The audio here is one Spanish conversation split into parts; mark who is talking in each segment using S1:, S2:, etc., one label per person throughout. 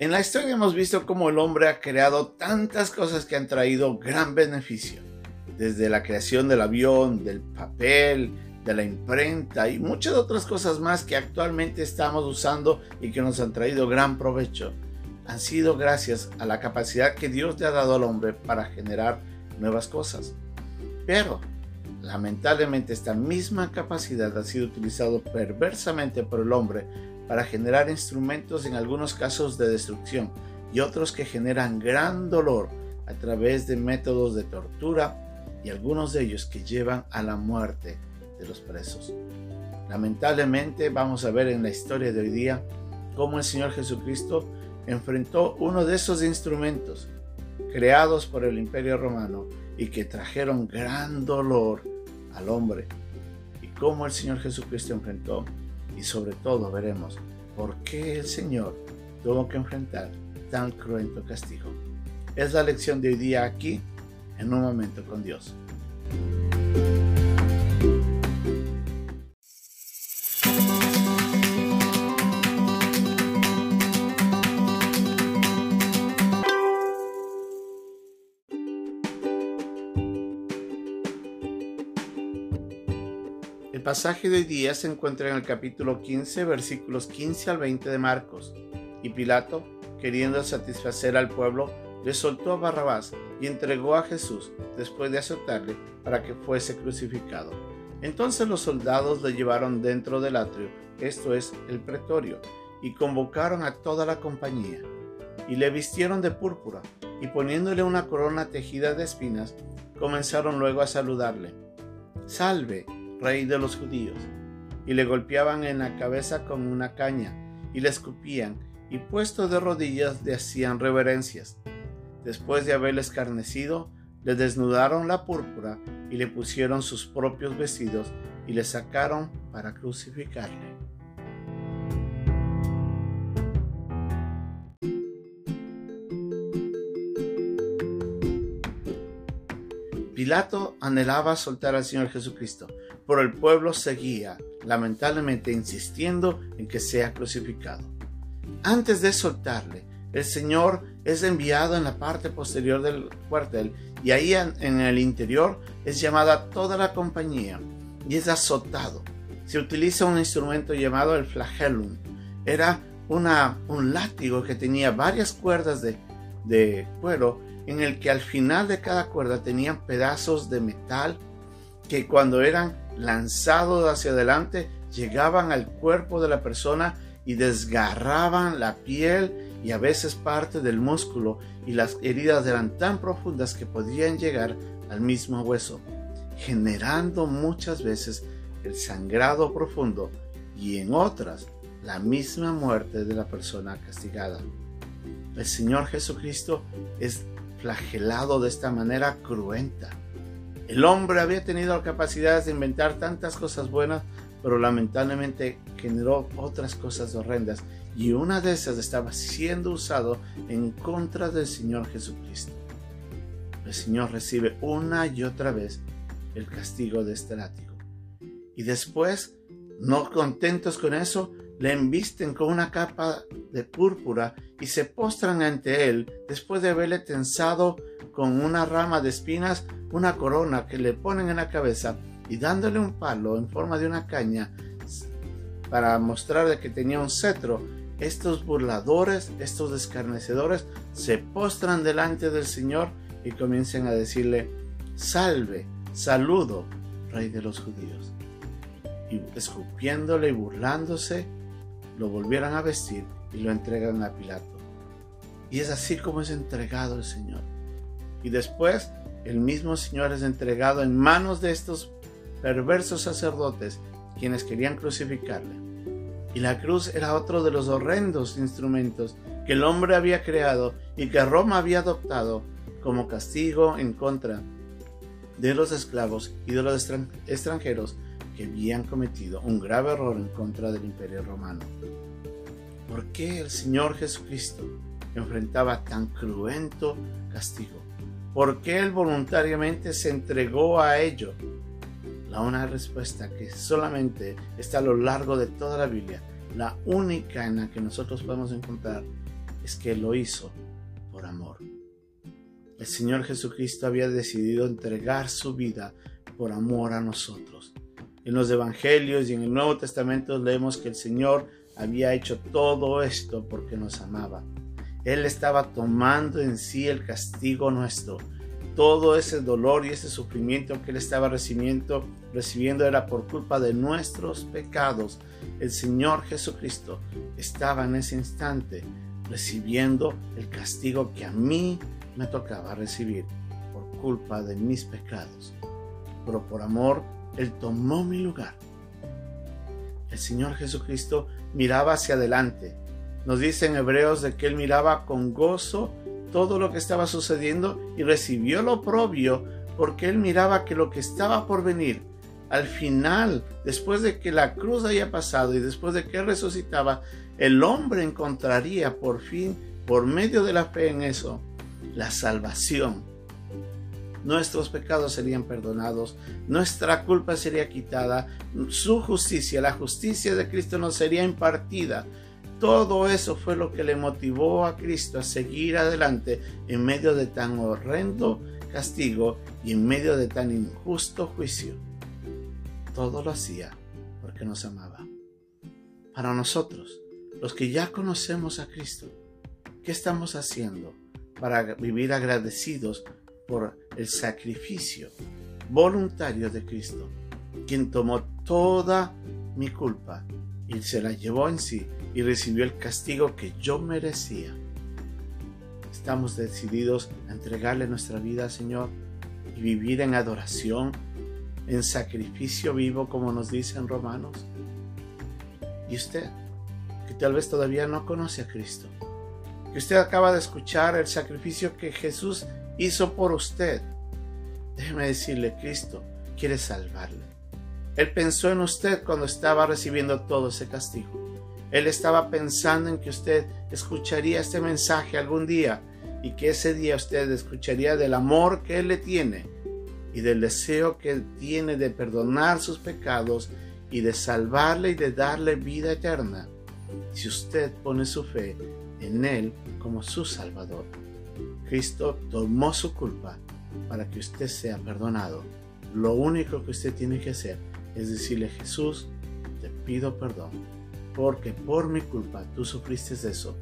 S1: En la historia hemos visto cómo el hombre ha creado tantas cosas que han traído gran beneficio, desde la creación del avión, del papel, de la imprenta y muchas otras cosas más que actualmente estamos usando y que nos han traído gran provecho. Han sido gracias a la capacidad que Dios le ha dado al hombre para generar nuevas cosas. Pero, lamentablemente, esta misma capacidad ha sido utilizada perversamente por el hombre para generar instrumentos en algunos casos de destrucción y otros que generan gran dolor a través de métodos de tortura y algunos de ellos que llevan a la muerte de los presos. Lamentablemente vamos a ver en la historia de hoy día cómo el Señor Jesucristo enfrentó uno de esos instrumentos creados por el imperio romano y que trajeron gran dolor al hombre y cómo el Señor Jesucristo enfrentó y sobre todo veremos por qué el Señor tuvo que enfrentar tan cruento castigo. Es la lección de hoy día aquí en un momento con Dios. El pasaje de hoy día se encuentra en el capítulo 15, versículos 15 al 20 de Marcos. Y Pilato, queriendo satisfacer al pueblo, le soltó a Barrabás y entregó a Jesús después de azotarle para que fuese crucificado. Entonces los soldados le llevaron dentro del atrio, esto es, el pretorio, y convocaron a toda la compañía. Y le vistieron de púrpura, y poniéndole una corona tejida de espinas, comenzaron luego a saludarle. Salve, rey de los judíos, y le golpeaban en la cabeza con una caña, y le escupían, y puesto de rodillas le hacían reverencias. Después de haberle escarnecido, le desnudaron la púrpura y le pusieron sus propios vestidos y le sacaron para crucificarle. Pilato anhelaba soltar al Señor Jesucristo, pero el pueblo seguía, lamentablemente, insistiendo en que sea crucificado. Antes de soltarle, el Señor es enviado en la parte posterior del cuartel y ahí en el interior es llamada toda la compañía y es azotado. Se utiliza un instrumento llamado el flagellum. Era un látigo que tenía varias cuerdas de, de cuero en el que al final de cada cuerda tenían pedazos de metal que cuando eran lanzados hacia adelante llegaban al cuerpo de la persona y desgarraban la piel y a veces parte del músculo y las heridas eran tan profundas que podían llegar al mismo hueso, generando muchas veces el sangrado profundo y en otras la misma muerte de la persona castigada. El Señor Jesucristo es flagelado de esta manera cruenta. El hombre había tenido capacidades de inventar tantas cosas buenas, pero lamentablemente generó otras cosas horrendas y una de esas estaba siendo usado en contra del Señor Jesucristo. El Señor recibe una y otra vez el castigo de este látigo. Y después, no contentos con eso, le embisten con una capa de púrpura y se postran ante él después de haberle tensado con una rama de espinas una corona que le ponen en la cabeza y dándole un palo en forma de una caña para mostrarle que tenía un cetro, estos burladores, estos escarnecedores se postran delante del Señor y comienzan a decirle, salve, saludo, rey de los judíos. Y escupiéndole y burlándose, lo volvieron a vestir y lo entregan a Pilato. Y es así como es entregado el Señor. Y después el mismo Señor es entregado en manos de estos perversos sacerdotes quienes querían crucificarle. Y la cruz era otro de los horrendos instrumentos que el hombre había creado y que Roma había adoptado como castigo en contra de los esclavos y de los extranjeros que habían cometido un grave error en contra del imperio romano. ¿Por qué el Señor Jesucristo enfrentaba tan cruento castigo? ¿Por qué Él voluntariamente se entregó a ello? La una respuesta que solamente está a lo largo de toda la Biblia, la única en la que nosotros podemos encontrar, es que lo hizo por amor. El Señor Jesucristo había decidido entregar su vida por amor a nosotros. En los Evangelios y en el Nuevo Testamento leemos que el Señor había hecho todo esto porque nos amaba. Él estaba tomando en sí el castigo nuestro. Todo ese dolor y ese sufrimiento que él estaba recibiendo, recibiendo era por culpa de nuestros pecados. El Señor Jesucristo estaba en ese instante recibiendo el castigo que a mí me tocaba recibir por culpa de mis pecados. Pero por amor, Él tomó mi lugar. El Señor Jesucristo miraba hacia adelante. Nos dice Hebreos de que Él miraba con gozo todo lo que estaba sucediendo y recibió lo propio porque Él miraba que lo que estaba por venir, al final, después de que la cruz haya pasado y después de que resucitaba, el hombre encontraría por fin, por medio de la fe en eso, la salvación. Nuestros pecados serían perdonados, nuestra culpa sería quitada, su justicia, la justicia de Cristo nos sería impartida. Todo eso fue lo que le motivó a Cristo a seguir adelante en medio de tan horrendo castigo y en medio de tan injusto juicio. Todo lo hacía porque nos amaba. Para nosotros, los que ya conocemos a Cristo, ¿qué estamos haciendo para vivir agradecidos por el sacrificio voluntario de Cristo, quien tomó toda mi culpa y se la llevó en sí y recibió el castigo que yo merecía? Estamos decididos a entregarle nuestra vida Señor y vivir en adoración, en sacrificio vivo, como nos dice en Romanos. ¿Y usted? que tal vez todavía no conoce a Cristo, que usted acaba de escuchar el sacrificio que Jesús hizo por usted. Déjeme decirle, Cristo quiere salvarle. Él pensó en usted cuando estaba recibiendo todo ese castigo. Él estaba pensando en que usted escucharía este mensaje algún día y que ese día usted escucharía del amor que Él le tiene y del deseo que Él tiene de perdonar sus pecados y de salvarle y de darle vida eterna si usted pone su fe en Él como su Salvador. Cristo tomó su culpa para que usted sea perdonado. Lo único que usted tiene que hacer es decirle, Jesús, te pido perdón, porque por mi culpa tú sufriste eso.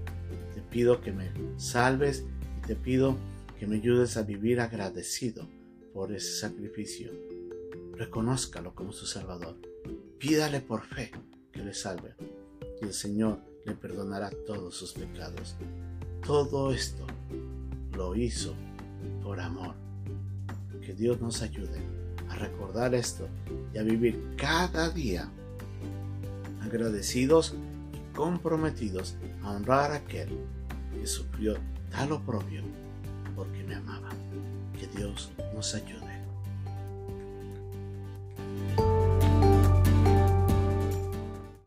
S1: Te pido que me salves y te pido que me ayudes a vivir agradecido por ese sacrificio. Reconózcalo como su Salvador. Pídale por fe que le salve y el Señor le perdonará todos sus pecados. Todo esto lo hizo por amor. Que Dios nos ayude a recordar esto y a vivir cada día agradecidos y comprometidos a honrar a aquel que sufrió tal oprobio porque me amaba. Que Dios nos ayude.